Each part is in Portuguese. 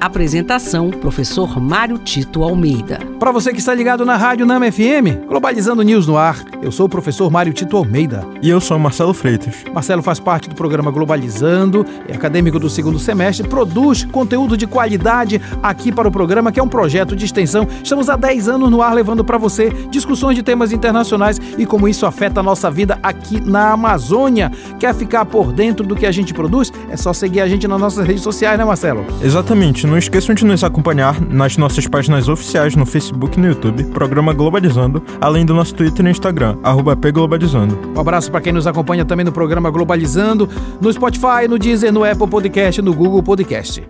Apresentação: Professor Mário Tito Almeida. Para você que está ligado na Rádio Nama FM, Globalizando News no ar, eu sou o professor Mário Tito Almeida. E eu sou Marcelo Freitas. Marcelo faz parte do programa Globalizando, é acadêmico do segundo semestre, produz conteúdo de qualidade aqui para o programa, que é um projeto de extensão. Estamos há 10 anos no ar levando para você discussões de temas internacionais e como isso afeta a nossa vida aqui na Amazônia. Quer ficar por dentro do que a gente produz? É só seguir a gente nas nossas redes sociais, né, Marcelo? Exatamente. Não esqueçam de nos acompanhar nas nossas páginas oficiais no Facebook e no YouTube, Programa Globalizando, além do nosso Twitter e Instagram, arroba pglobalizando. Um abraço para quem nos acompanha também no programa Globalizando, no Spotify, no Deezer, no Apple Podcast, no Google Podcast.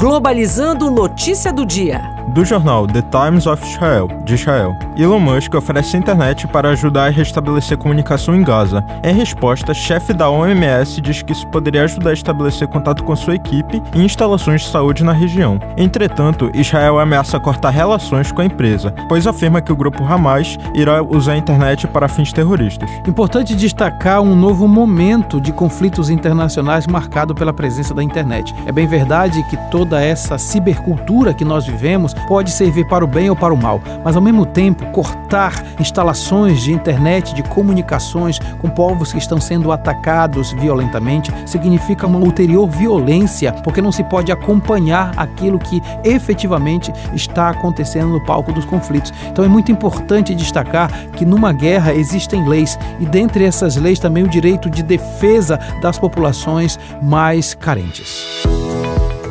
Globalizando notícia do dia do jornal The Times of Israel, de Israel. Elon Musk oferece internet para ajudar a restabelecer comunicação em Gaza. Em resposta, chefe da OMS diz que isso poderia ajudar a estabelecer contato com sua equipe e instalações de saúde na região. Entretanto, Israel ameaça cortar relações com a empresa, pois afirma que o grupo Hamas irá usar a internet para fins terroristas. Importante destacar um novo momento de conflitos internacionais marcado pela presença da internet. É bem verdade que toda essa cibercultura que nós vivemos pode servir para o bem ou para o mal, mas ao mesmo tempo cortar instalações de internet, de comunicações com povos que estão sendo atacados violentamente significa uma ulterior violência, porque não se pode acompanhar aquilo que efetivamente está acontecendo no palco dos conflitos. Então é muito importante destacar que numa guerra existem leis e dentre essas leis também o direito de defesa das populações mais carentes.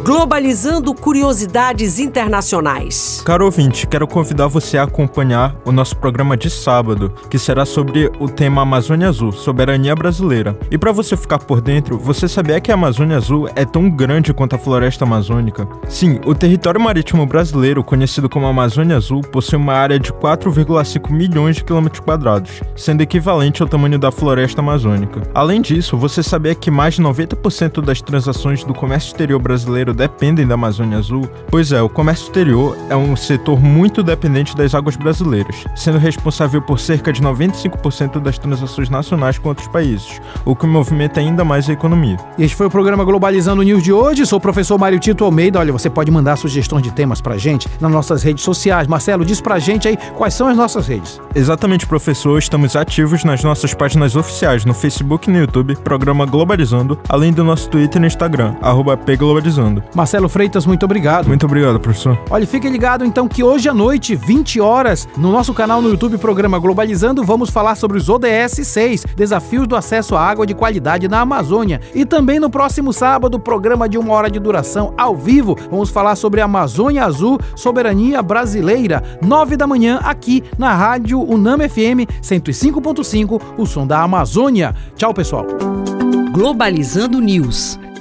Globalizando curiosidades internacionais. Caro ouvinte, quero convidar você a acompanhar o nosso programa de sábado, que será sobre o tema Amazônia Azul, soberania brasileira. E para você ficar por dentro, você sabia que a Amazônia Azul é tão grande quanto a floresta amazônica? Sim, o território marítimo brasileiro, conhecido como Amazônia Azul, possui uma área de 4,5 milhões de quilômetros quadrados, sendo equivalente ao tamanho da floresta amazônica. Além disso, você sabia que mais de 90% das transações do comércio exterior brasileiro dependem da Amazônia Azul? Pois é, o comércio exterior é um setor muito dependente das águas brasileiras, sendo responsável por cerca de 95% das transações nacionais com outros países, o que movimenta ainda mais a economia. E este foi o programa Globalizando News de hoje. Sou o professor Mário Tito Almeida. Olha, você pode mandar sugestões de temas pra gente nas nossas redes sociais. Marcelo, diz pra gente aí quais são as nossas redes. Exatamente, professor. Estamos ativos nas nossas páginas oficiais no Facebook e no YouTube, programa Globalizando, além do nosso Twitter e Instagram, arroba pglobalizando. Marcelo Freitas, muito obrigado. Muito obrigado, professor. Olha, fique ligado então que hoje à noite, 20 horas, no nosso canal no YouTube, programa Globalizando, vamos falar sobre os ODS 6, desafios do acesso à água de qualidade na Amazônia. E também no próximo sábado, programa de uma hora de duração ao vivo, vamos falar sobre a Amazônia Azul, soberania brasileira, 9 da manhã, aqui na Rádio Unam FM 105.5, o som da Amazônia. Tchau, pessoal. Globalizando News